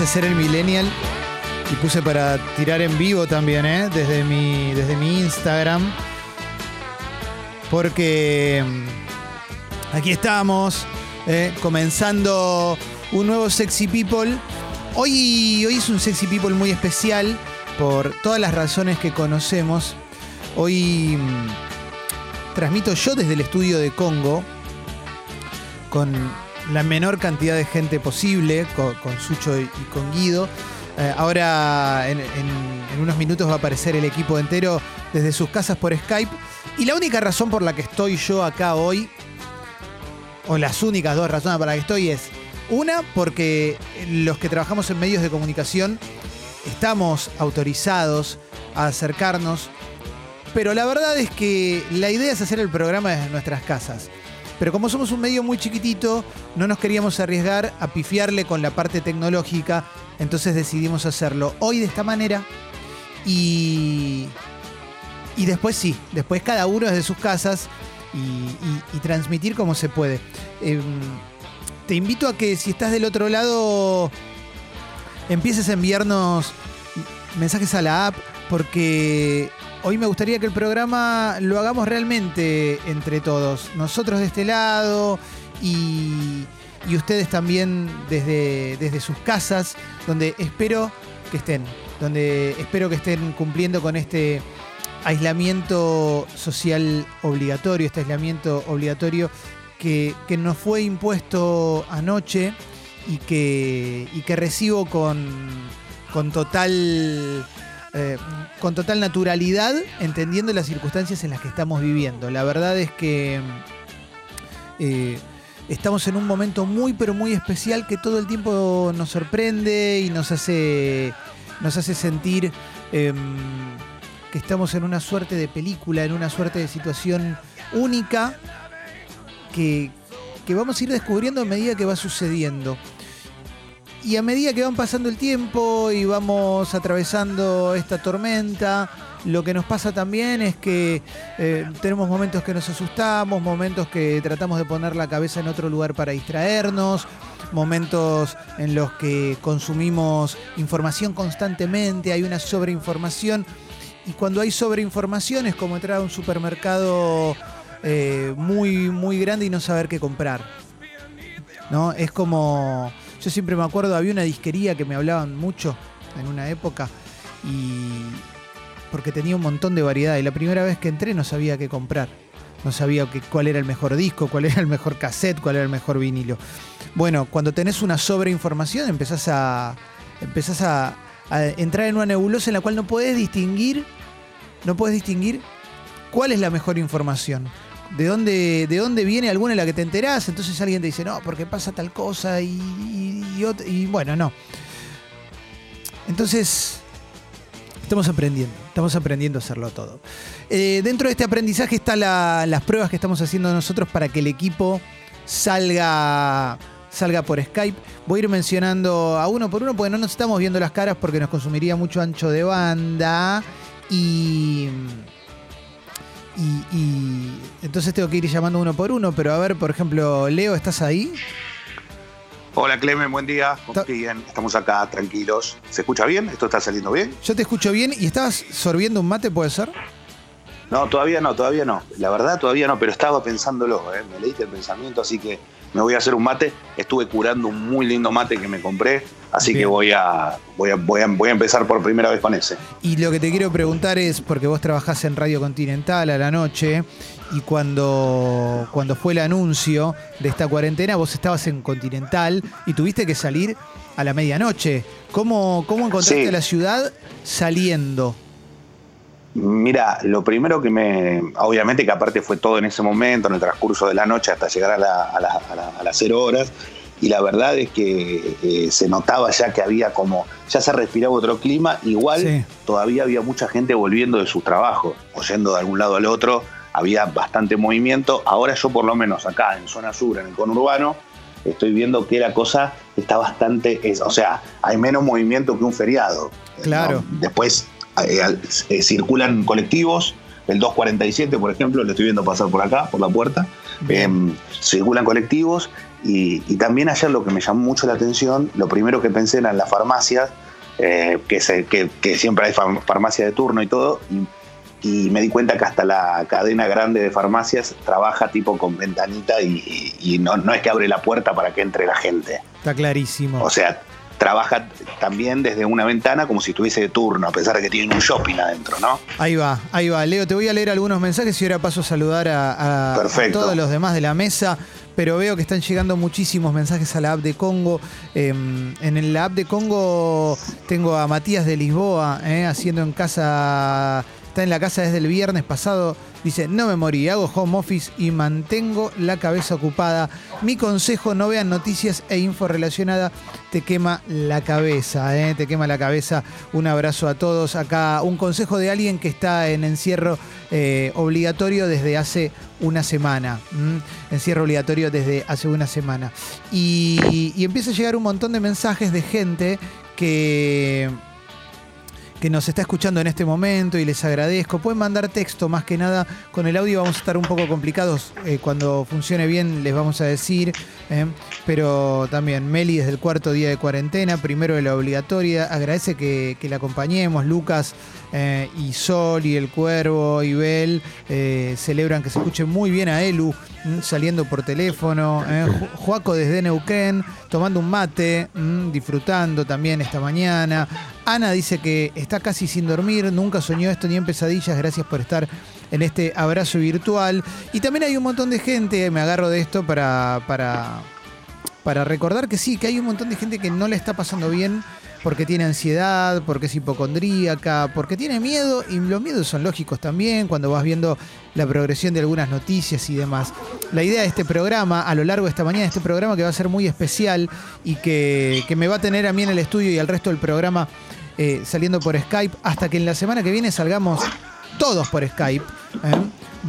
quise ser el millennial y puse para tirar en vivo también, ¿eh? Desde mi, desde mi Instagram. Porque mm, aquí estamos, ¿eh? comenzando un nuevo Sexy People. Hoy, hoy es un Sexy People muy especial por todas las razones que conocemos. Hoy mm, transmito yo desde el estudio de Congo con la menor cantidad de gente posible, con, Sucho y, con Guido. Eh, ahora en, en- unos minutos va a aparecer el equipo entero desde sus casas por Skype. Y la única razón por la que estoy yo acá hoy, o las únicas dos razones por las que estoy es, una, porque los que trabajamos en medios de comunicación estamos autorizados a acercarnos, pero la verdad es que la idea es hacer el programa desde nuestras casas. Pero como somos un medio muy chiquitito, no nos queríamos arriesgar a pifiarle con la parte tecnológica, entonces decidimos hacerlo hoy de esta manera y, y después sí, después cada uno desde sus casas y, transmitir como se puede. Em, te invito a que si estás del otro lado empieces a enviarnos mensajes a la app porque hoy me gustaría que el programa lo hagamos realmente entre todos. Nosotros de este lado y, ustedes también desde, desde sus casas, donde espero que estén, donde espero que estén cumpliendo con este aislamiento social obligatorio, este aislamiento obligatorio que, que nos fue impuesto anoche y que, y que recibo con, con total eh, con total naturalidad, entendiendo las circunstancias en las que estamos viviendo. La verdad es que eh, estamos en un momento muy, pero muy especial que todo el tiempo nos sorprende y nos hace, nos hace sentir em, que estamos en una suerte de película, en una suerte de situación única que, que vamos a ir descubriendo a medida que va sucediendo. Y a medida que van pasando el tiempo y vamos atravesando esta tormenta, lo que nos pasa también es que eh, tenemos momentos que nos asustamos, momentos que tratamos de poner la cabeza en otro lugar para distraernos, momentos en los que consumimos información constantemente, hay una sobreinformación. Y cuando hay sobreinformación es como entrar a un supermercado eh, muy, muy grande y no saber qué comprar. ¿No? Es como. Yo siempre me acuerdo, había una disquería que me hablaban mucho en una época y. porque tenía un montón de variedad. Y la primera vez que entré no sabía qué comprar. No sabía que- cuál era el mejor disco, cuál era el mejor cassette, cuál era el mejor vinilo. Bueno, cuando tenés una sobreinformación empezás a. empezás a, entrar en una nebulosa en la cual no podés distinguir. No podés distinguir cuál es la mejor información. ¿De dónde, ¿De dónde viene alguna en la que te enterás? Entonces alguien te dice, no, porque pasa tal cosa y, y, bueno, no. Entonces, estamos aprendiendo, estamos aprendiendo a hacerlo todo. Eh, dentro de este aprendizaje están la- las pruebas que estamos haciendo nosotros para que el equipo salga, salga por Skype. Voy a ir mencionando a uno por uno porque no nos estamos viendo las caras porque nos consumiría mucho ancho de banda. Y, y, y entonces tengo que ir llamando uno por uno. Pero a ver, por ejemplo, Leo, ¿estás ahí? Hola Clemen, buen día. Bien, estamos acá tranquilos. ¿Se escucha bien? ¿Esto está saliendo bien? Yo te escucho bien y estabas sorbiendo un mate, ¿puede ser? No, todavía no, todavía no. La verdad todavía no, pero estaba pensándolo, ¿eh? me leíste el pensamiento, así que me voy a hacer un mate. Estuve curando un muy lindo mate que me compré, así Bien. que voy a, voy, a, voy, a, voy a empezar por primera vez con ese. Y lo que te quiero preguntar es, porque vos trabajás en Radio Continental a la noche, y cuando, cuando fue el anuncio de esta cuarentena, vos estabas en Continental y tuviste que salir a la medianoche. ¿Cómo, cómo encontraste Sí. la ciudad saliendo? Mira, lo primero que me. Obviamente que aparte fue todo en ese momento, en el transcurso de la noche, hasta llegar a, la- a la- a la- a las cero horas. Y la verdad es que eh, se notaba ya que había como. Ya se respiraba otro clima. Igual Sí. todavía había mucha gente volviendo de sus trabajos, o yendo de algún lado al otro. Había bastante movimiento. Ahora yo, por lo menos acá en zona sur, en el conurbano, estoy viendo que la cosa está bastante. es- o sea, hay menos movimiento que un feriado. Claro. ¿no? Después eh, eh, circulan colectivos. El 247, por ejemplo, lo estoy viendo pasar por acá, por la puerta. Em, circulan colectivos Y, y también ayer lo que me llamó mucho la atención, lo primero que pensé eran las farmacias, eh, que, se- que- que siempre hay farmacia de turno y todo, y, y me di cuenta que hasta la cadena grande de farmacias trabaja tipo con ventanita y, y no, no es que abre la puerta para que entre la gente. Está clarísimo. O sea, trabaja también desde una ventana como si estuviese de turno, a pesar de que tienen un shopping adentro, ¿no? Ahí va, ahí va. Leo, te voy a leer algunos mensajes y ahora paso a saludar a, a- a Perfecto. todos los demás de la mesa. Pero veo que están llegando muchísimos mensajes a la app de Congo. Eh, en la app de Congo tengo a Matías de Lisboa eh, haciendo en casa. Está en la casa desde el viernes pasado. Dice, no me morí, hago home office y mantengo la cabeza ocupada. Mi consejo, no vean noticias e info relacionada. Te quema la cabeza, eh, te quema la cabeza. Un abrazo a todos. Acá un consejo de alguien que está en encierro eh, obligatorio desde hace una semana. Encierro obligatorio desde hace una semana. Y empieza a llegar un montón de mensajes de gente que que nos está escuchando en este momento y les agradezco. Pueden mandar texto más que nada. Con el audio vamos a estar un poco complicados. eh, cuando funcione bien les vamos a decir. eh, pero también Meli desde el cuarto día de cuarentena, primero de la obligatoria. Agradece que, que la acompañemos. Lucas eh, y Sol y el Cuervo y Bel celebran que se escuche muy bien a Elu mm, saliendo por teléfono. Ju- Juaco desde Neuquén tomando un mate, mm, disfrutando también esta mañana. Ana dice que está casi sin dormir, nunca soñó esto ni en pesadillas, gracias por estar en este abrazo virtual. Y también hay un montón de gente, me agarro de esto para, para, recordar que sí, que hay un montón de gente que no le está pasando bien porque tiene ansiedad, porque es hipocondríaca, porque tiene miedo, y los miedos son lógicos también cuando vas viendo la progresión de algunas noticias y demás. La idea de este programa, a lo largo de esta mañana, este programa que va a ser muy especial y que, que me va a tener a mí en el estudio y al resto del programa eh, saliendo por Skype, hasta que en la semana que viene salgamos todos por Skype. ¿eh?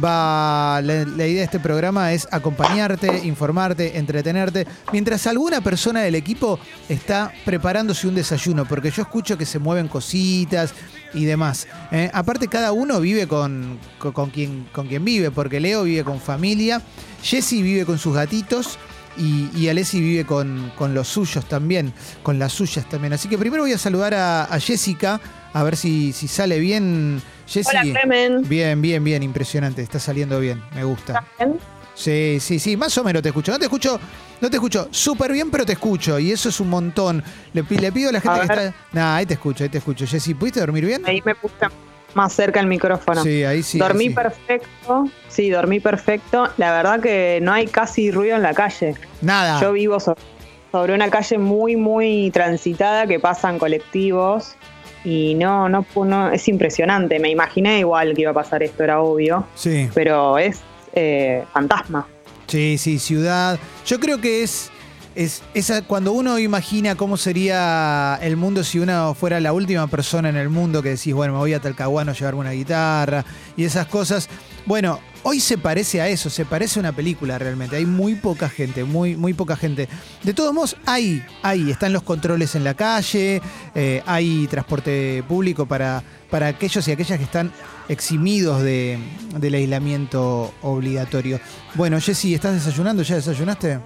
Va, la, idea de este programa es acompañarte, informarte, entretenerte, mientras alguna persona del equipo está preparándose un desayuno, porque yo escucho que se mueven cositas y demás. ¿eh? Aparte, cada uno vive con, con, con quien, con quien vive, porque Leo vive con familia, Jesse vive con sus gatitos. Y, y Alessi vive con, con los suyos también, con las suyas también. Así que primero voy a saludar a, a Jessica, a ver si, si sale bien. Jessy, Hola, Clemen. Bien, bien, bien, impresionante. Está saliendo bien, me gusta. ¿Estás bien? Sí, sí, sí, más o menos te escucho. No te escucho, no te escucho súper bien, pero te escucho. Y eso es un montón. Le, pi- le pido a la gente A que está. Nah, ahí te escucho, ahí te escucho. Jessy, ¿pudiste dormir bien? Ahí me puse más cerca el micrófono. Sí, ahí sí. dormí ahí sí. perfecto. Sí, dormí perfecto. La verdad que no hay casi ruido en la calle. Nada. Yo vivo so- sobre una calle muy, muy transitada que pasan colectivos. Y no, no, no, es impresionante. Me imaginé igual que iba a pasar esto, era obvio. Sí. Pero es eh, fantasma. Sí, sí, ciudad. Yo creo que es, es esa, cuando uno imagina cómo sería el mundo si uno fuera la última persona en el mundo que decís, bueno, me voy a Talcahuano a llevarme una guitarra y esas cosas. Bueno, hoy se parece a eso, se parece a una película realmente. Hay muy poca gente, muy, muy poca gente. De todos modos, hay, hay, están los controles en la calle, eh, hay transporte público para, para aquellos y aquellas que están eximidos de, del aislamiento obligatorio. Bueno, Jessy, ¿estás desayunando? ¿Ya desayunaste?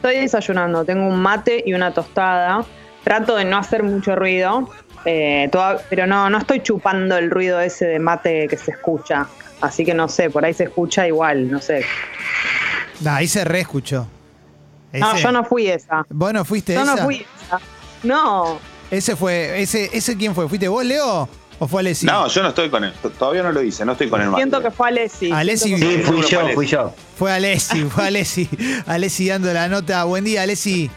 Estoy desayunando, tengo un mate y una tostada. Trato de no hacer mucho ruido, eh, toda- pero no, no estoy chupando el ruido ese de mate que se escucha. Así que no sé, por ahí se escucha igual, no sé. Nah, ahí se reescuchó. No, yo no fui esa. ¿Vos no fuiste Yo esa? no fui esa. No, Ese fue, ese, ese quién fue? ¿Fuiste vos, Leo? ¿O fue Alessi? No, yo no estoy con él. Todavía no lo hice, no estoy con mate. siento que fue Alessi. Alessi Sí, fui yo, fui yo. Fue Alessi, fue Alessi. Alessi dando la nota. Buen día, Alessi.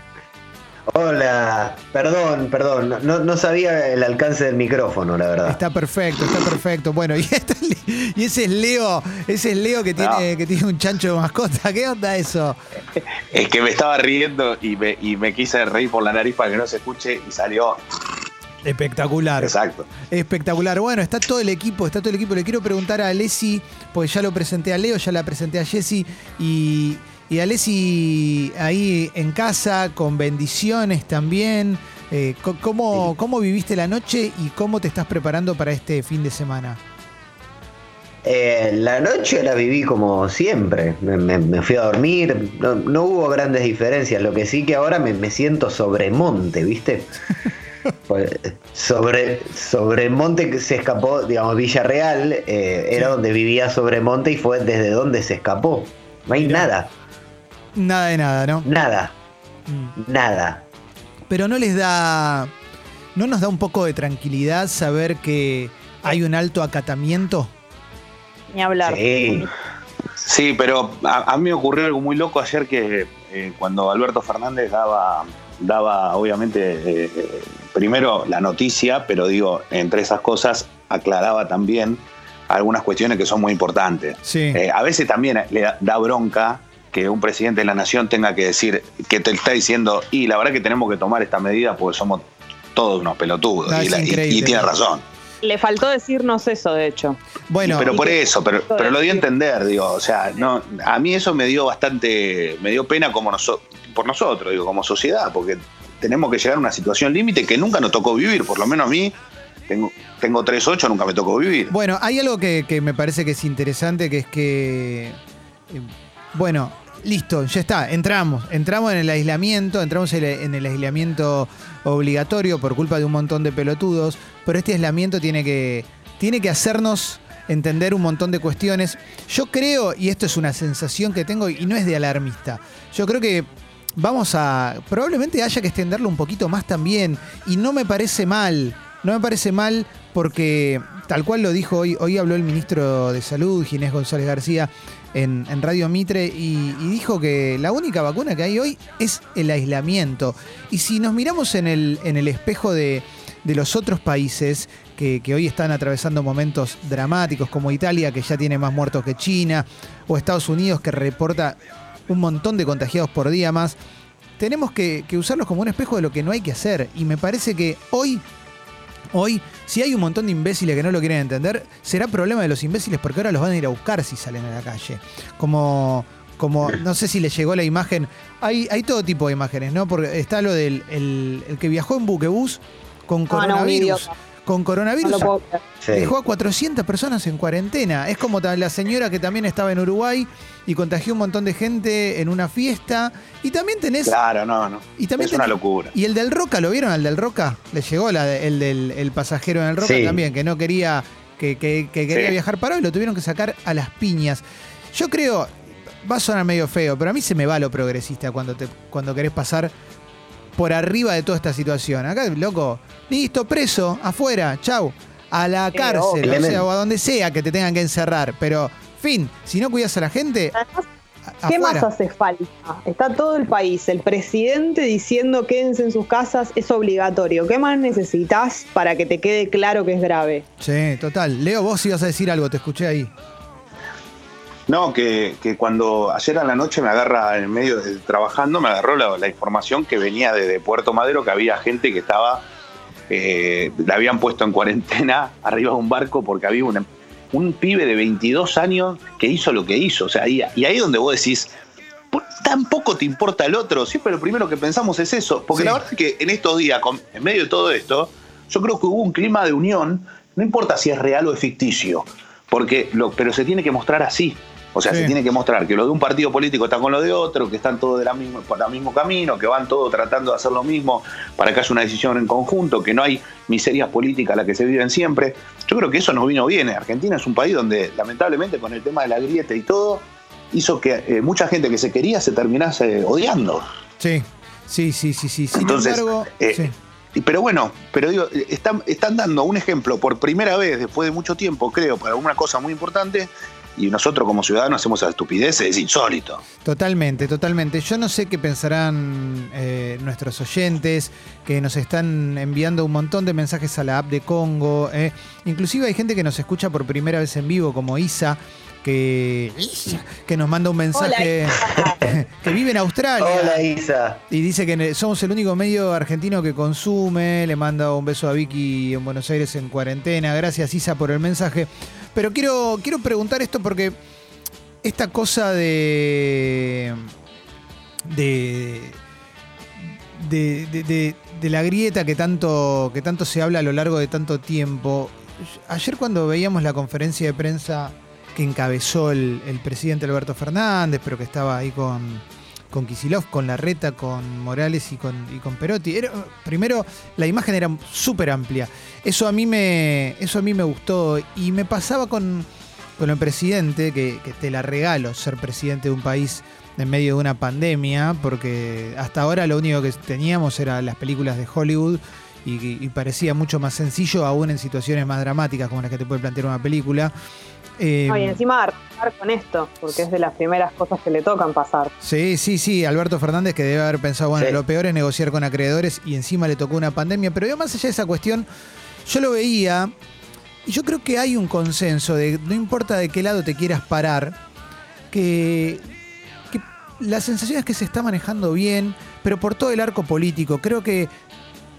Hola, perdón, perdón, no, no sabía el alcance del micrófono, la verdad. Está perfecto, está perfecto. Bueno, y, esta- y ese es Leo, ese es Leo que tiene, No. que tiene un chancho de mascota. ¿Qué onda eso? Es que me estaba riendo y me, y me quise reír por la nariz para que no se escuche y salió. Espectacular. Exacto. Espectacular. Bueno, está todo el equipo, está todo el equipo. Le quiero preguntar a Alessi, porque ya lo presenté a Leo, ya la presenté a Jessy y, y Alessi ahí en casa, con bendiciones también. Eh, ¿cómo, ¿Cómo viviste la noche y cómo te estás preparando para este fin de semana? Eh, la noche la viví como siempre. Me, me- me fui a dormir. No, no hubo grandes diferencias. Lo que sí que ahora me, me siento sobre monte, ¿viste? Pues, sobre, sobre monte que se escapó, digamos, Villarreal eh, era donde vivía sobre monte y fue desde donde se escapó. No hay Mirá. nada, Nada de nada, ¿no? nada, Mm. nada. Pero no les da. ¿No nos da un poco de tranquilidad saber que hay un alto acatamiento? Ni hablar. Sí. Sí, pero a, a mí me ocurrió algo muy loco ayer que eh, cuando Alberto Fernández daba, daba obviamente, eh, primero la noticia, pero digo, entre esas cosas aclaraba también algunas cuestiones que son muy importantes. Sí. Eh, a veces también le da, da bronca que un presidente de la nación tenga que decir, que te está diciendo, y la verdad que tenemos que tomar esta medida porque somos todos unos pelotudos. No, y, la- y- tiene razón. Le faltó decirnos eso, de hecho. bueno, pero por eso, pero, pero lo dio a entender, digo, o sea, no, a mí eso me dio bastante, me dio pena como noso- por nosotros, digo, como sociedad, porque tenemos que llegar a una situación límite que nunca nos tocó vivir, por lo menos a mí, tengo, tengo 3-8, nunca me tocó vivir. Bueno, hay algo que, me parece que es interesante, que es que, eh, bueno, listo, ya está, entramos, entramos en el aislamiento, entramos en el, en el aislamiento obligatorio por culpa de un montón de pelotudos, pero este aislamiento tiene que, tiene que hacernos entender un montón de cuestiones. Yo creo, y esto es una sensación que tengo y no es de alarmista, yo creo que vamos a, probablemente haya que extenderlo un poquito más también, y no me parece mal, no me parece mal porque tal cual lo dijo hoy, habló el ministro de Salud, Ginés González García, en, Radio Mitre, y, dijo que la única vacuna que hay hoy es el aislamiento. Y si nos miramos en el, en el espejo de, de los otros países que hoy están atravesando momentos dramáticos, como Italia, que ya tiene más muertos que China, o Estados Unidos, que reporta un montón de contagiados por día más, tenemos que, que usarlos como un espejo de lo que no hay que hacer. Y me parece que hoy Hoy, si hay un montón de imbéciles que no lo quieren entender, será problema de los imbéciles porque ahora los van a ir a buscar si salen a la calle. Como, como no sé si les llegó la imagen. Hay, hay todo tipo de imágenes, ¿no? Porque está lo del el, el que viajó en buquebús con Ah, no, coronavirus. con No coronavirus lo dejó a 400 personas en cuarentena. Es como la señora que también estaba en Uruguay y contagió un montón de gente en una fiesta. Y también tenés Claro, no, no. y también es una locura. y el del Roca, ¿lo vieron al del Roca? Le llegó la de- el del el pasajero en el Roca Sí. también, que no quería, que, que- que quería Sí. viajar parado y lo tuvieron que sacar a las piñas. Yo creo, va a sonar medio feo, pero a mí se me va lo progresista cuando, te, cuando querés pasar por arriba de toda esta situación. Acá, loco, listo, preso, afuera, chau. A la Sí, cárcel, o sea, o a donde sea que te tengan que encerrar. Pero, fin, si no cuidas a la gente, ¿Qué afuera. más hace falta? Está todo el país, el presidente diciendo quédense en sus casas, es obligatorio. ¿Qué más necesitas para que te quede claro que es grave? Sí, total. Leo, vos ibas a decir algo, te escuché ahí. No, que, que cuando ayer a la noche me agarra en medio de trabajando, me agarró la, la información que venía desde Puerto Madero, que había gente que estaba, eh, la habían puesto en cuarentena arriba de un barco porque había una- un pibe de 22 años que hizo lo que hizo. O sea, y, y ahí es donde vos decís, "¿Por- tampoco te importa el otro. Siempre lo primero que pensamos es eso. Porque Sí. la verdad es que en estos días, con- en medio de todo esto, yo creo que hubo un clima de unión, no importa si es real o es ficticio, porque lo, pero se tiene que mostrar así. O sea, Sí. se tiene que mostrar que lo de un partido político está con lo de otro, que están todos de la misma, por el mismo camino, que van todos tratando de hacer lo mismo para que haya una decisión en conjunto, que no hay miserias políticas las que se viven siempre. Yo creo que eso nos vino bien. Argentina es un país donde, lamentablemente, con el tema de la grieta y todo, hizo que eh, mucha gente que se quería se terminase odiando. Sí, sí, sí, sí, sí. Sin Entonces, embargo, eh, sí. Pero bueno, pero digo, eh, están, están dando un ejemplo por primera vez después de mucho tiempo, creo, para una cosa muy importante, y nosotros como ciudadanos hacemos esa estupidez, es insólito. Totalmente, totalmente. Yo no sé qué pensarán eh, nuestros oyentes que nos están enviando un montón de mensajes a la app de Congo. eh. Inclusive hay gente que nos escucha por primera vez en vivo, como Isa, que, que nos manda un mensaje que vive en Australia. Hola Isa. Y dice que somos el único medio argentino que consume. Le manda un beso a Vicky en Buenos Aires en cuarentena. Gracias, Isa, por el mensaje. Pero quiero, quiero preguntar esto porque esta cosa de. de. de, de- de- de la grieta que tanto, que tanto se habla a lo largo de tanto tiempo. Ayer cuando veíamos la conferencia de prensa que encabezó el, el presidente Alberto Fernández, pero que estaba ahí con, con Kisilov, con Larreta, con Morales y con, y con Perotti. Primero, la imagen era súper amplia. Eso a, mí me, eso a mí me gustó. Y me pasaba con, con el presidente, que, te la regalo ser presidente de un país en medio de una pandemia, porque hasta ahora lo único que teníamos eran las películas de Hollywood y parecía mucho más sencillo, aún en situaciones más dramáticas como las que te puede plantear una película. Eh, No, y encima arrancar con esto, porque es de las primeras cosas que le tocan pasar. Sí, sí, sí, Alberto Fernández que debe haber pensado, bueno, Sí. lo peor es negociar con acreedores y encima le tocó una pandemia, pero yo más allá de esa cuestión, yo lo veía y yo creo que hay un consenso de, no importa de qué lado te quieras parar, que, que la sensación es que se está manejando bien, pero por todo el arco político, creo que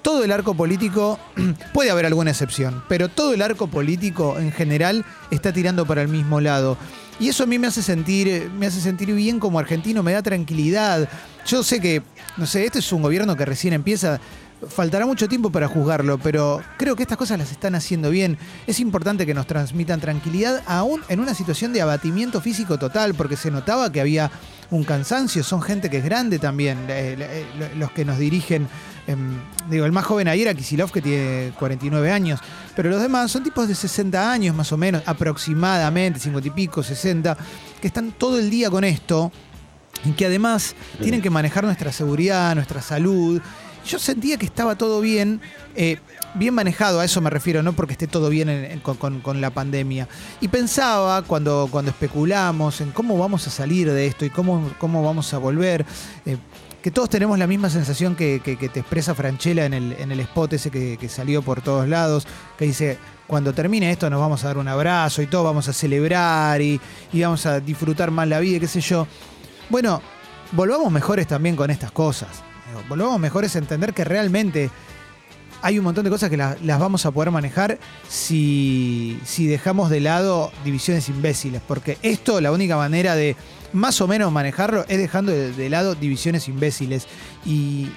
todo el arco político, puede haber alguna excepción, pero todo el arco político en general está tirando para el mismo lado. Y eso a mí me hace sentir, me hace sentir bien como argentino, me da tranquilidad. Yo sé que, no sé, este es un gobierno que recién empieza, faltará mucho tiempo para juzgarlo, pero creo que estas cosas las están haciendo bien. Es importante que nos transmitan tranquilidad, aún en una situación de abatimiento físico total, porque se notaba que había un cansancio, son gente que es grande también, eh, eh, los que nos dirigen. em, digo, el más joven ahí era Kisilov, que tiene 49 años, pero los demás son tipos de 60 años más o menos, aproximadamente, 50 y pico, 60, que están todo el día con esto y que además tienen que manejar nuestra seguridad, nuestra salud. Yo sentía que estaba todo bien, eh, bien manejado, a eso me refiero, no porque esté todo bien en- con, la pandemia. Y pensaba cuando, cuando especulamos en cómo vamos a salir de esto y cómo, cómo vamos a volver, eh, que todos tenemos la misma sensación que, te expresa Franchella en el, en el spot ese que, que salió por todos lados, que dice, cuando termine esto nos vamos a dar un abrazo y todos vamos a celebrar y, y vamos a disfrutar más la vida, qué sé yo. Bueno, volvamos mejores también con estas cosas. Volvamos mejores a entender que realmente hay un montón de cosas que la- las vamos a poder manejar si, si dejamos de lado divisiones imbéciles. Porque esto, la única manera de más o menos manejarlo es dejando de, de lado divisiones imbéciles. Y,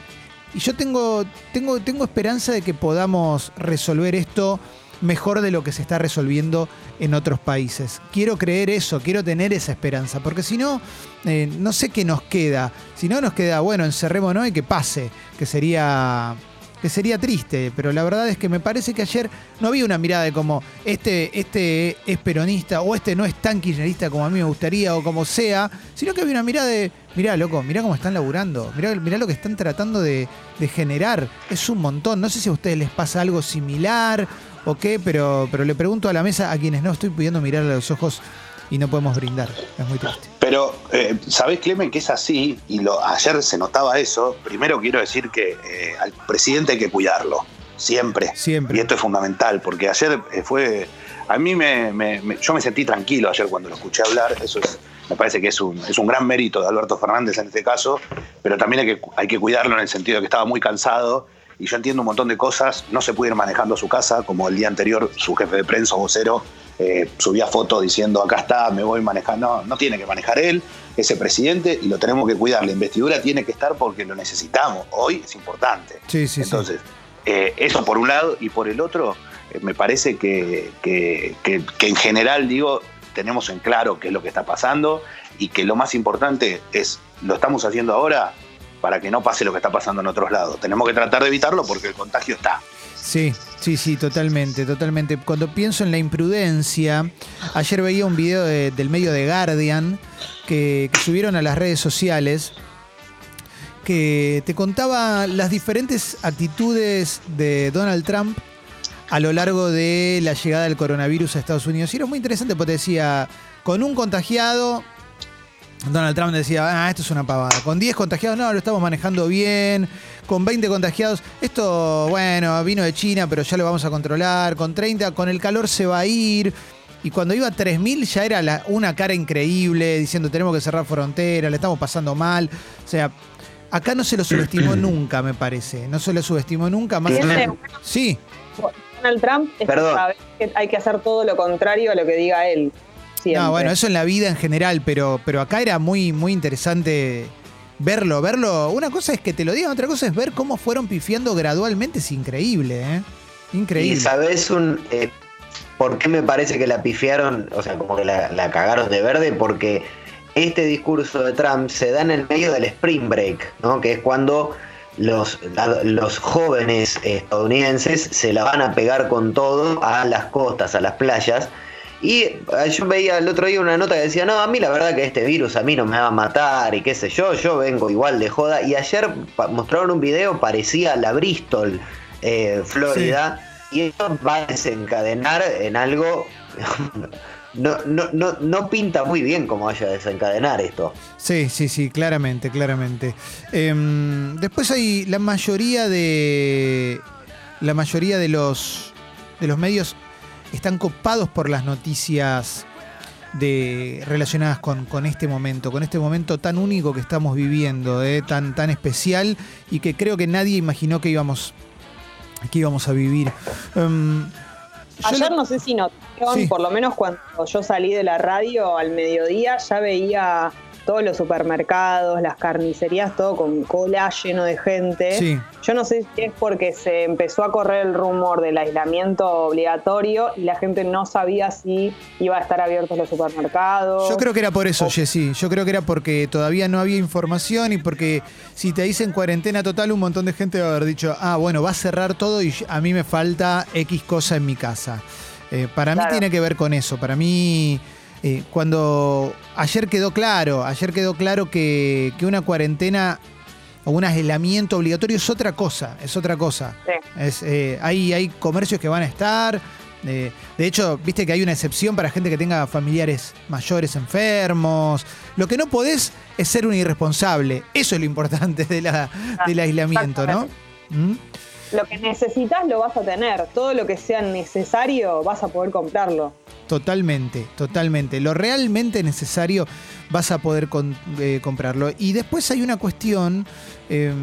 y yo tengo, tengo, tengo esperanza de que podamos resolver esto mejor de lo que se está resolviendo en otros países. Quiero creer eso, quiero tener esa esperanza, porque si no, eh, no sé qué nos queda. Si no, nos queda, bueno, encerrémonos y que pase, que sería, que sería triste, pero la verdad es que me parece que ayer no había una mirada de como este, este es peronista o este no es tan kirchnerista como a mí me gustaría o como sea, sino que había una mirada de, mirá, loco, mirá cómo están laburando, mirá, mirá lo que están tratando de, de generar, es un montón. No sé si a ustedes les pasa algo similar o qué, pero, pero le pregunto a la mesa a quienes no estoy pudiendo mirar a los ojos y no podemos brindar. Es muy triste. Pero, eh, ¿sabés, Clemen, que es así? Y lo, ayer se notaba eso. Primero quiero decir que eh, al presidente hay que cuidarlo, siempre. Siempre. Y esto es fundamental, porque ayer eh, fue... A mí me, me- me- yo me sentí tranquilo ayer cuando lo escuché hablar, eso es, me parece que es un, es un gran mérito de Alberto Fernández en este caso, pero también hay que, hay que cuidarlo en el sentido de que estaba muy cansado y yo entiendo un montón de cosas, no se puede ir manejando a su casa, como el día anterior su jefe de prensa o vocero eh, subía fotos diciendo acá está, me voy manejando, no, no tiene que manejar él, ese presidente, y lo tenemos que cuidar, la investidura tiene que estar porque lo necesitamos, hoy es importante. Sí, sí, sí. Entonces, eh, eso por un lado y por el otro, eh, me parece que, que- que- que en general, digo, tenemos en claro qué es lo que está pasando y que lo más importante es, lo estamos haciendo ahora para que no pase lo que está pasando en otros lados. Tenemos que tratar de evitarlo porque el contagio está. Sí, sí, sí, totalmente, totalmente. Cuando pienso en la imprudencia, ayer veía un video de- del medio de Guardian que subieron a las redes sociales que te contaba las diferentes actitudes de Donald Trump a lo largo de la llegada del coronavirus a Estados Unidos. Y era muy interesante porque decía, con un contagiado, Donald Trump decía, ah, esto es una pavada. Con 10 contagiados, no, lo estamos manejando bien. Con 20 contagiados, esto, bueno, vino de China, pero ya lo vamos a controlar. Con 30, con el calor se va a ir. Y cuando iba a 3.000 ya era la- una cara increíble, diciendo, tenemos que cerrar fronteras, le estamos pasando mal. O sea, acá no se lo subestimó nunca, me parece. No se lo subestimó nunca. Más allá- Sí, Donald Trump es Perdón. que hay que hacer todo lo contrario a lo que diga él. Siempre. No, bueno, eso en la vida en general, pero, pero acá era muy, muy interesante verlo, verlo. Una cosa es que te lo digan, otra cosa es ver cómo fueron pifiando gradualmente. Es increíble, ¿eh? Y Increíble. sabes un. eh, ¿por qué me parece que la pifiaron? O sea, como que la, la cagaron de verde, porque este discurso de Trump se da en el medio del Spring Break, ¿no? Que es cuando los, los jóvenes estadounidenses se la van a pegar con todo a las costas, a las playas. Y eh, yo veía el otro día una nota que decía, no, a mí la verdad que este virus a mí no me va a matar y qué sé yo, yo vengo igual de joda. Y ayer mostraron un video, parecía la Bristol, eh, Florida, y eso va a desencadenar en algo... No, no, no, no pinta muy bien cómo vaya a desencadenar esto. Sí, sí, sí, claramente, claramente. Em, después hay la mayoría de. La mayoría de los. de los medios están copados por las noticias de, relacionadas con, con este momento, con este momento tan único que estamos viviendo, eh, tan, tan especial y que creo que nadie imaginó que íbamos, que íbamos a vivir. Em, Ayer no sé si notaron, Sí. por lo menos cuando yo salí de la radio al mediodía, ya veía todos los supermercados, las carnicerías, todo con cola lleno de gente. Sí. Yo no sé si es porque se empezó a correr el rumor del aislamiento obligatorio y la gente no sabía si iba a estar abiertos los supermercados. Yo creo que era por eso, O- Jessy. Yo creo que era porque todavía no había información y porque si te dicen cuarentena total, un montón de gente va a haber dicho, ah, bueno, va a cerrar todo y a mí me falta X cosa en mi casa. Eh, para mí tiene que ver con eso. Para mí, eh, cuando ayer quedó claro, ayer quedó claro que, que una cuarentena o un aislamiento obligatorio es otra cosa, es otra cosa. Sí. Es, eh, hay, hay comercios que van a estar. eh, de hecho, viste que hay una excepción para gente que tenga familiares mayores enfermos. Lo que no podés es ser un irresponsable. Eso es lo importante de la- del aislamiento, ¿no? ¿Mm? Lo que necesitas lo vas a tener. Todo lo que sea necesario vas a poder comprarlo. Totalmente, totalmente. Lo realmente necesario vas a poder con- eh, comprarlo. Y después hay una cuestión, eh,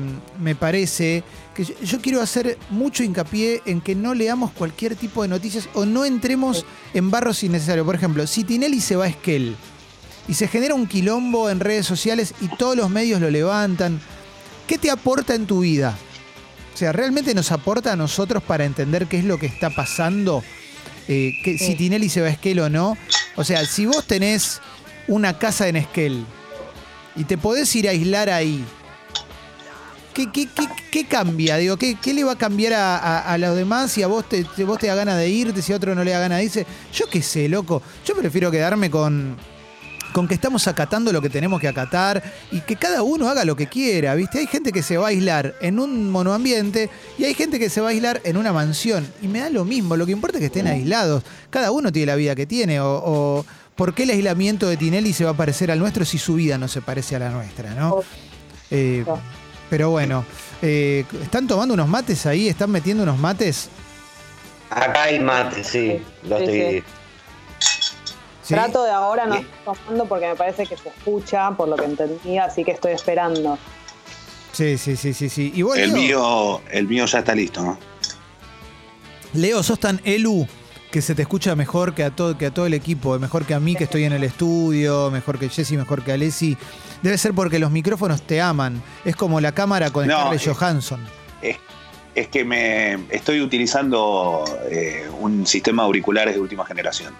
me parece, que yo, yo quiero hacer mucho hincapié en que no leamos cualquier tipo de noticias o no entremos en barros innecesarios. Por ejemplo, si Tinelli se va a Esquel y se genera un quilombo en redes sociales y todos los medios lo levantan, ¿qué te aporta en tu vida? O sea, ¿realmente nos aporta a nosotros para entender qué es lo que está pasando? Eh, que, Si. Tinelli se va a Esquel o no. O sea, si vos tenés una casa en Esquel y te podés ir a aislar ahí, ¿qué, qué- qué- qué cambia? Digo, ¿qué, qué le va a cambiar a, a- a los demás si a vos te, vos te da ganas de irte, si a otro no le da ganas de irse? Yo qué sé, loco. Yo prefiero quedarme con, con que estamos acatando lo que tenemos que acatar y que cada uno haga lo que quiera, ¿viste? Hay gente que se va a aislar en un monoambiente y hay gente que se va a aislar en una mansión. Y me da lo mismo, lo que importa es que estén aislados. Cada uno tiene la vida que tiene. O, o ¿por qué el aislamiento de Tinelli se va a parecer al nuestro si su vida no se parece a la nuestra, no? Oh. Eh, Oh. pero bueno, eh, ¿están tomando unos mates ahí? ¿Están metiendo unos mates? Acá hay mate, sí. Lo Sí, sí. ¿Sí? Trato de ahora no Bien. estoy tomando porque me parece que se escucha, por lo que entendí, así que estoy esperando. Sí, sí, sí, sí, sí. ¿Y vos, El Leo? mío, el mío ya está listo, ¿no? Leo, sos tan Elu que se te escucha mejor que a todo, que a todo el equipo, mejor que a mí que estoy en el estudio, mejor que Jessy, mejor que Alessi. Debe ser porque los micrófonos te aman. Es como la cámara con No, Scarlett eh, Johansson. Es, es que me estoy utilizando eh, un sistema de auriculares de última generación.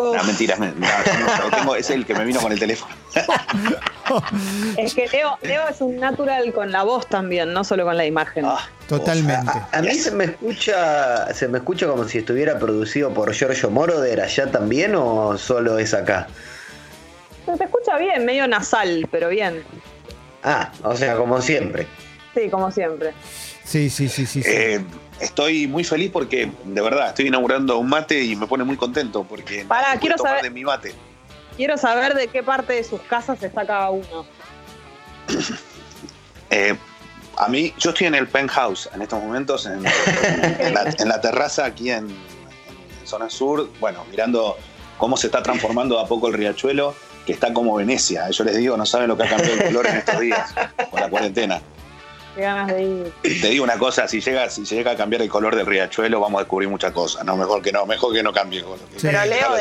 Uf, No, mentiras, me- no, yo no lo tengo, es el que me vino con el teléfono. es que Leo, Leo es un natural con la voz también, no solo con la imagen. Ah, Totalmente. A, a mí se me escucha se me escucha como si estuviera producido por Giorgio Moroder allá también o solo es acá. Se te escucha bien, medio nasal, pero bien. Ah, o sea, como siempre. Sí, como siempre. Sí, sí, sí, sí. sí. eh, estoy muy feliz porque, de verdad, estoy inaugurando un mate y me pone muy contento porque puedo quiero tomar saber- de mi mate. Quiero saber de qué parte de sus casas está cada uno. Eh, a mí, yo estoy en el penthouse en estos momentos, en, en la, en la terraza aquí en, en zona sur, bueno, mirando cómo se está transformando de a poco el riachuelo, que está como Venecia. Yo les digo, no saben lo que ha cambiado el color en estos días con la cuarentena. Qué ganas de ir. Te digo una cosa, si llega, si llega a cambiar el color del riachuelo, vamos a descubrir muchas cosas. No, mejor que no, mejor que no cambie el color. Sí. Pero Leo,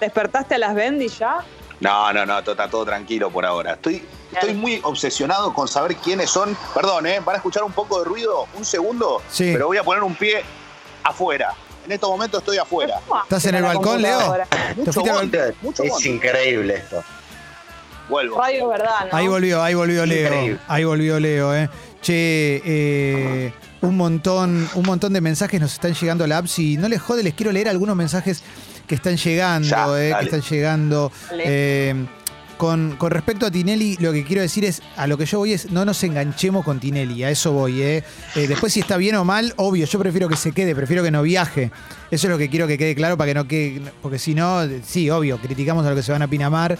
¿despertaste a las Bendy ya? No, no, no, todo, está todo tranquilo por ahora. Estoy, estoy muy obsesionado con saber quiénes son. Perdón, ¿eh? ¿Van a escuchar un poco de ruido? Un segundo. Sí. Pero voy a poner un pie afuera. En estos momentos estoy afuera. ¿Estás en el balcón, Leo? ¿Te Mucho mucho Es increíble esto. Vuelvo. Radio verdad, ¿no? Ahí volvió, ahí volvió Leo. Increíble. Ahí volvió Leo, eh. Che, eh, un montón, un montón de mensajes nos están llegando a la app. Si no les jode, les quiero leer algunos mensajes que están llegando, Ya, eh, que están llegando. Eh, con, con respecto a Tinelli, lo que quiero decir es, a lo que yo voy es, no nos enganchemos con Tinelli, a eso voy. Eh. Eh, después si está bien o mal, obvio, yo prefiero que se quede, prefiero que no viaje. Eso es lo que quiero que quede claro para que no quede, porque si no, sí, obvio, criticamos a lo que se van a Pinamar,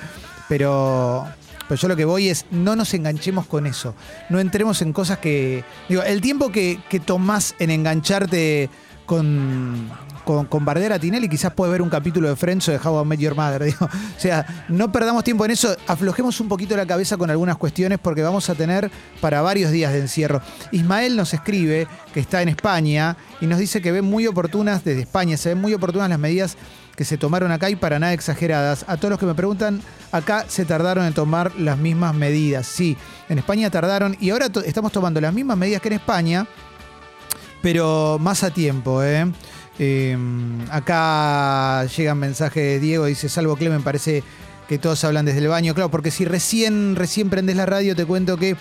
pero, pero yo lo que voy es, no nos enganchemos con eso, no entremos en cosas que, digo, el tiempo que, que tomás en engancharte con, con, con bardear a Tinelli, quizás puede ver un capítulo de Friends o de How I Met Your Mother. Digo. O sea, no perdamos tiempo en eso, aflojemos un poquito la cabeza con algunas cuestiones porque vamos a tener para varios días de encierro. Ismael nos escribe que está en España y nos dice que ven muy oportunas, desde España, se ven muy oportunas las medidas que se tomaron acá y para nada exageradas. A todos los que me preguntan, acá se tardaron en tomar las mismas medidas. Sí, en España tardaron y ahora estamos tomando las mismas medidas que en España, pero más a tiempo, ¿eh? Eh, acá llegan mensajes de Diego, dice, salvo Clemen, parece que todos hablan desde el baño. Claro, porque si recién, recién prendes la radio, te cuento que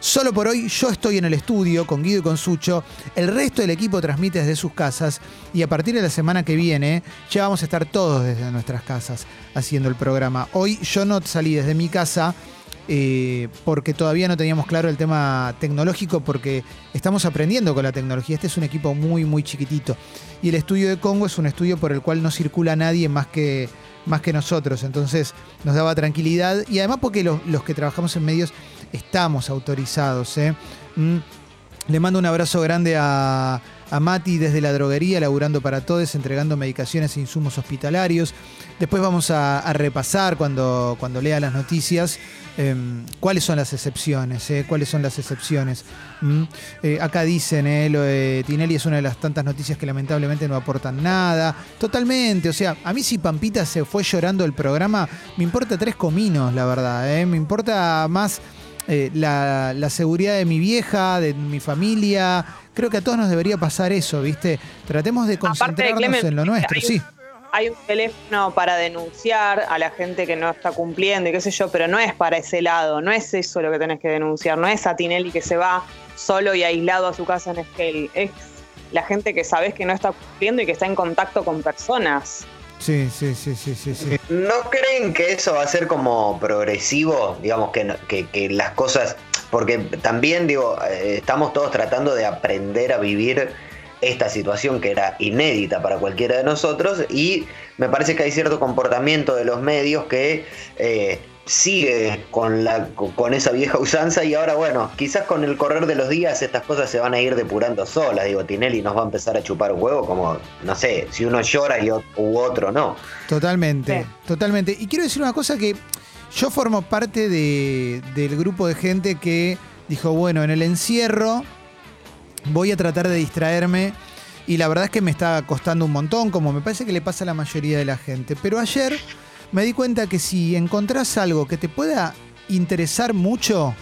solo por hoy yo estoy en el estudio con Guido y con Sucho. El resto del equipo transmite desde sus casas y a partir de la semana que viene ya vamos a estar todos desde nuestras casas haciendo el programa. Hoy yo no salí desde mi casa eh, porque todavía no teníamos claro el tema tecnológico, porque estamos aprendiendo con la tecnología. Este es un equipo muy, muy chiquitito. Y el estudio de Congo es un estudio por el cual no circula nadie más que, más que nosotros. Entonces nos daba tranquilidad y además porque los, que trabajamos en medios estamos autorizados. ¿eh? Mm. Le mando un abrazo grande a, a Mati desde la droguería, laburando para todos, entregando medicaciones e insumos hospitalarios. Después vamos a, repasar cuando, cuando lea las noticias em, cuáles son las excepciones, eh, cuáles son las excepciones. Eh, acá dicen, eh, lo de Tinelli es una de las tantas noticias que lamentablemente no aportan nada. Totalmente, o sea, a mí si Pampita se fue llorando el programa, me importa tres cominos, la verdad. Me importa más eh, la, la seguridad de mi vieja, de mi familia. Creo que a todos nos debería pasar eso, ¿viste? Tratemos de concentrarnos en lo nuestro, hay sí. Hay un teléfono para denunciar a la gente que no está cumpliendo y qué sé yo, pero no es para ese lado, no es eso lo que tenés que denunciar, no es a Tinelli que se va solo y aislado a su casa en Esquel, es la gente que sabés que no está cumpliendo y que está en contacto con personas. Sí, sí, sí, sí, sí. ¿No creen que eso va a ser como progresivo? Digamos que, que las cosas. Porque también, digo, eh, estamos todos tratando de aprender a vivir esta situación que era inédita para cualquiera de nosotros y me parece que hay cierto comportamiento de los medios que eh, sigue con, la, con esa vieja usanza y ahora bueno, quizás con el correr de los días estas cosas se van a ir depurando solas, digo, Tinelli nos va a empezar a chupar un huevo como, no sé, si uno llora y o- u otro no. Totalmente, Sí. totalmente. Y quiero decir una cosa que yo formo parte de- del grupo de gente que dijo, bueno, en el encierro voy a tratar de distraerme y la verdad es que me está costando un montón, como me parece que le pasa a la mayoría de la gente. Pero ayer me di cuenta que si encontrás algo que te pueda interesar mucho,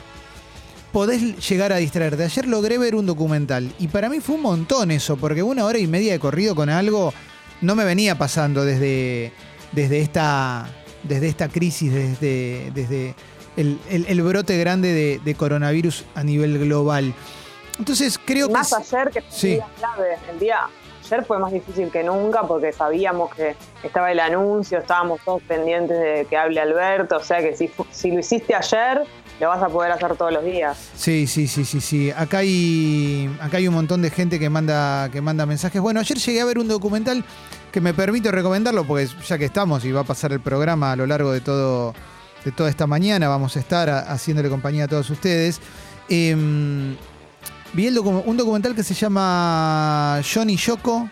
podés llegar a distraerte. Ayer logré ver un documental y para mí fue un montón eso, porque una hora y media de corrido con algo no me venía pasando desde, desde, esta, desde esta crisis, desde, desde el, el- el brote grande de, de coronavirus a nivel global. Entonces creo que... Más ayer que fue sí. día clave, el día ayer fue más difícil que nunca porque sabíamos que estaba el anuncio, estábamos todos pendientes de que hable Alberto, o sea que si, si lo hiciste ayer, lo vas a poder hacer todos los días. Sí, sí, sí, sí, sí. Acá hay, acá hay un montón de gente que manda, que manda mensajes. Bueno, ayer llegué a ver un documental que me permito recomendarlo, porque ya que estamos y va a pasar el programa a lo largo de todo, de toda esta mañana, vamos a estar haciéndole compañía a todos ustedes. Em, vi el docu- un documental que se llama Johnny Yoko.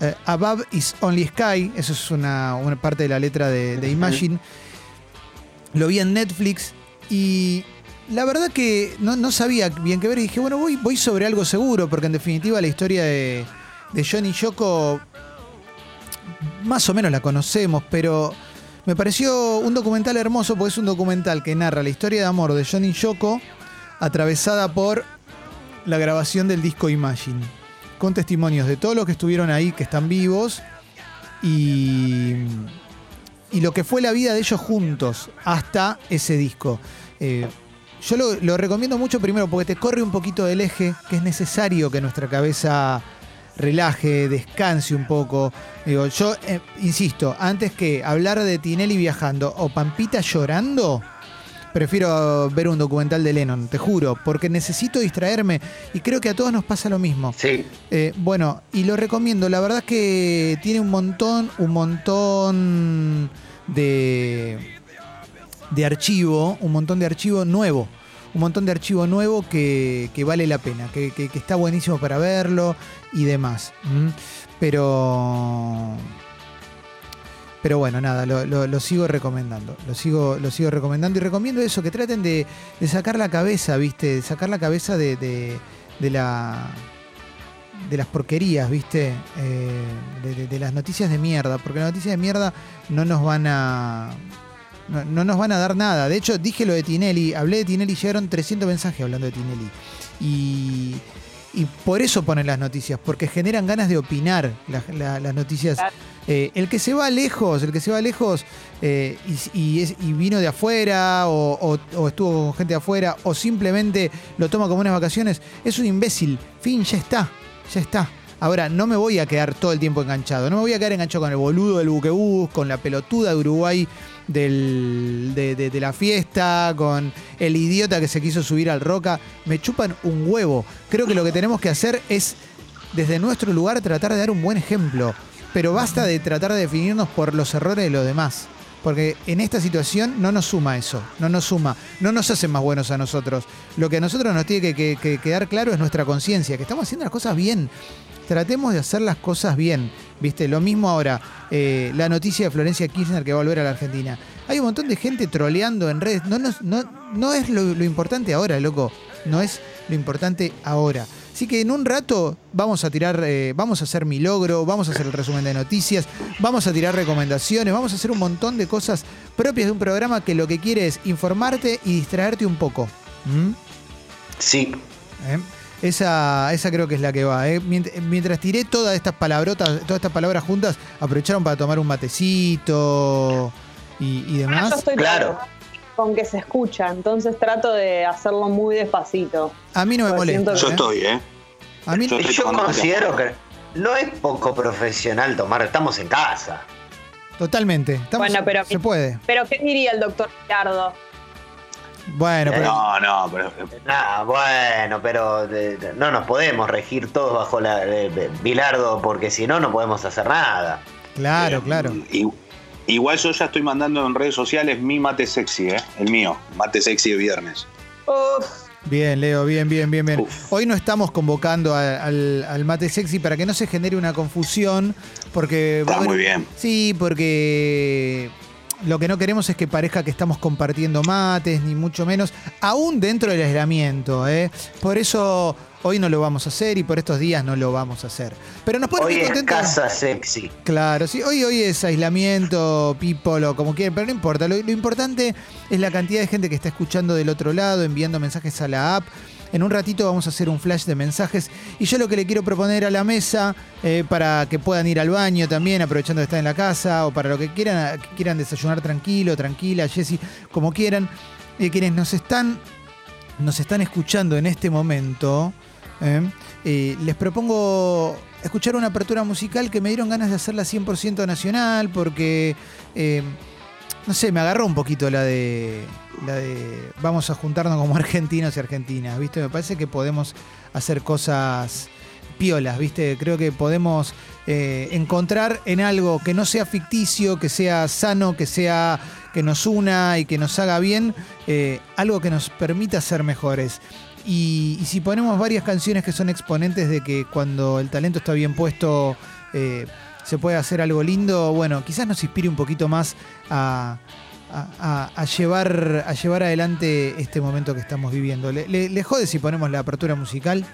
eh, Above is Only Sky, eso es una, una parte de la letra de, de Imagine. Lo vi en Netflix y la verdad que no, no sabía bien qué ver y dije, bueno, voy, voy sobre algo seguro, porque en definitiva la historia de, de Johnny Yoko más o menos la conocemos, pero me pareció un documental hermoso porque es un documental que narra la historia de amor de Johnny Yoko atravesada por la grabación del disco Imagine. con testimonios de todos los que estuvieron ahí, que están vivos, y, y lo que fue la vida de ellos juntos hasta ese disco. Eh, yo lo, recomiendo mucho primero porque te corre un poquito del eje, que es necesario que nuestra cabeza relaje, descanse un poco. Yo eh, insisto, antes que hablar de Tinelli viajando o Pampita llorando, prefiero ver un documental de Lennon, te juro, porque necesito distraerme y creo que a todos nos pasa lo mismo. Sí. Eh, bueno, y lo recomiendo. La verdad es que tiene un montón, un montón de, de archivo, un montón de archivo nuevo. Un montón de archivo nuevo que, que vale la pena, que, que- que está buenísimo para verlo y demás. Pero. Pero bueno, nada, lo, sigo recomendando. Lo sigo, lo sigo recomendando y recomiendo eso, que traten de, sacar la cabeza, ¿viste? De sacar la cabeza de, de- la. de las porquerías, ¿viste? Eh, de, las noticias de mierda. Porque las noticias de mierda no nos van a. No, no nos van a dar nada. De hecho, dije lo de Tinelli, hablé de Tinelli, llegaron 300 mensajes hablando de Tinelli. Y, y por eso ponen las noticias, porque generan ganas de opinar las, la- las noticias. Eh, el que se va lejos, el que se va lejos eh, y, y es- y vino de afuera o, o- o estuvo con gente de afuera o simplemente lo toma como unas vacaciones, es un imbécil. Fin, ya está, ya está. Ahora, no me voy a quedar todo el tiempo enganchado. No me voy a quedar enganchado con el boludo del buquebús, con la pelotuda de Uruguay de, la fiesta, con el idiota que se quiso subir al roca. Me chupan un huevo. Creo que lo que tenemos que hacer es, desde nuestro lugar, tratar de dar un buen ejemplo. Pero basta de tratar de definirnos por los errores de los demás. Porque en esta situación no nos suma eso, no nos suma, no nos hace más buenos a nosotros. Lo que a nosotros nos tiene que- que quedar claro es nuestra conciencia, que estamos haciendo las cosas bien. Tratemos de hacer las cosas bien. ¿Viste? Lo mismo ahora, eh, la noticia de Florencia Kirchner que va a volver a la Argentina. Hay un montón de gente troleando en redes. No, nos- no, no es lo, lo importante ahora, loco. No es lo importante ahora. Así que en un rato vamos a tirar, eh, vamos a hacer mi logro, vamos a hacer el resumen de noticias, vamos a tirar recomendaciones, vamos a hacer un montón de cosas propias de un programa que lo que quiere es informarte y distraerte un poco. ¿Mm? Sí. ¿Eh? Esa, esa creo que es la que va. ¿eh? Mient- Mientras, tiré todas estas palabrotas, todas estas palabras juntas, aprovecharon para tomar un matecito y, y Ahora demás. yo estoy Claro. con que se escucha, entonces trato de hacerlo muy despacito. A mí no me molesta. Yo ¿eh? estoy, ¿eh? A mí, Yo Yo considero que no es poco profesional tomar, estamos en casa. totalmente. Estamos- Bueno, pero- se puede. Pero, ¿qué diría el doctor Ricardo? Bueno, pero No, no, pero bueno, pero de- de- no nos podemos regir todos bajo la Bilardo porque si no, no podemos hacer nada. claro, eh, claro. i- Igual yo ya estoy mandando en redes sociales mi mate sexy, ¿eh? El mío, mate sexy de viernes. Uf, Bien, Leo, bien, bien, bien, bien. Uf. Hoy no estamos convocando a- al, al mate sexy para que no se genere una confusión, porque... Está muy bien. Sí, porque lo que no queremos es que parezca que estamos compartiendo mates, ni mucho menos, aún dentro del aislamiento. ¿eh? Por eso hoy no lo vamos a hacer y por estos días no lo vamos a hacer. Pero nos pone Hoy muy es casa sexy. Claro, sí, hoy, hoy es aislamiento, people o como quieran, pero no importa. Lo, lo importante es la cantidad de gente que está escuchando del otro lado, enviando mensajes a la app. En un ratito vamos a hacer un flash de mensajes. Y yo lo que le quiero proponer a la mesa, eh, para que puedan ir al baño también, aprovechando que están en la casa, o para lo que quieran, que quieran desayunar tranquilo, tranquila, Jessy, como quieran. Eh, quienes nos están, nos están escuchando en este momento, eh, les propongo escuchar una apertura musical que me dieron ganas de hacerla 100% nacional, porque, no sé, me agarró un poquito la de, la de vamos a juntarnos como argentinos y argentinas, ¿viste? Me parece que podemos hacer cosas piolas, ¿viste? Creo que podemos eh, encontrar en algo que no sea ficticio, que sea sano, que sea que nos una y que nos haga bien, eh, algo que nos permita ser mejores. Y, si ponemos varias canciones que son exponentes de que cuando el talento está bien puesto eh, se puede hacer algo lindo, bueno, quizás nos inspire un poquito más a- a- llevar, a llevar adelante este momento que estamos viviendo. ¿Le, le- jode si ponemos la apertura musical?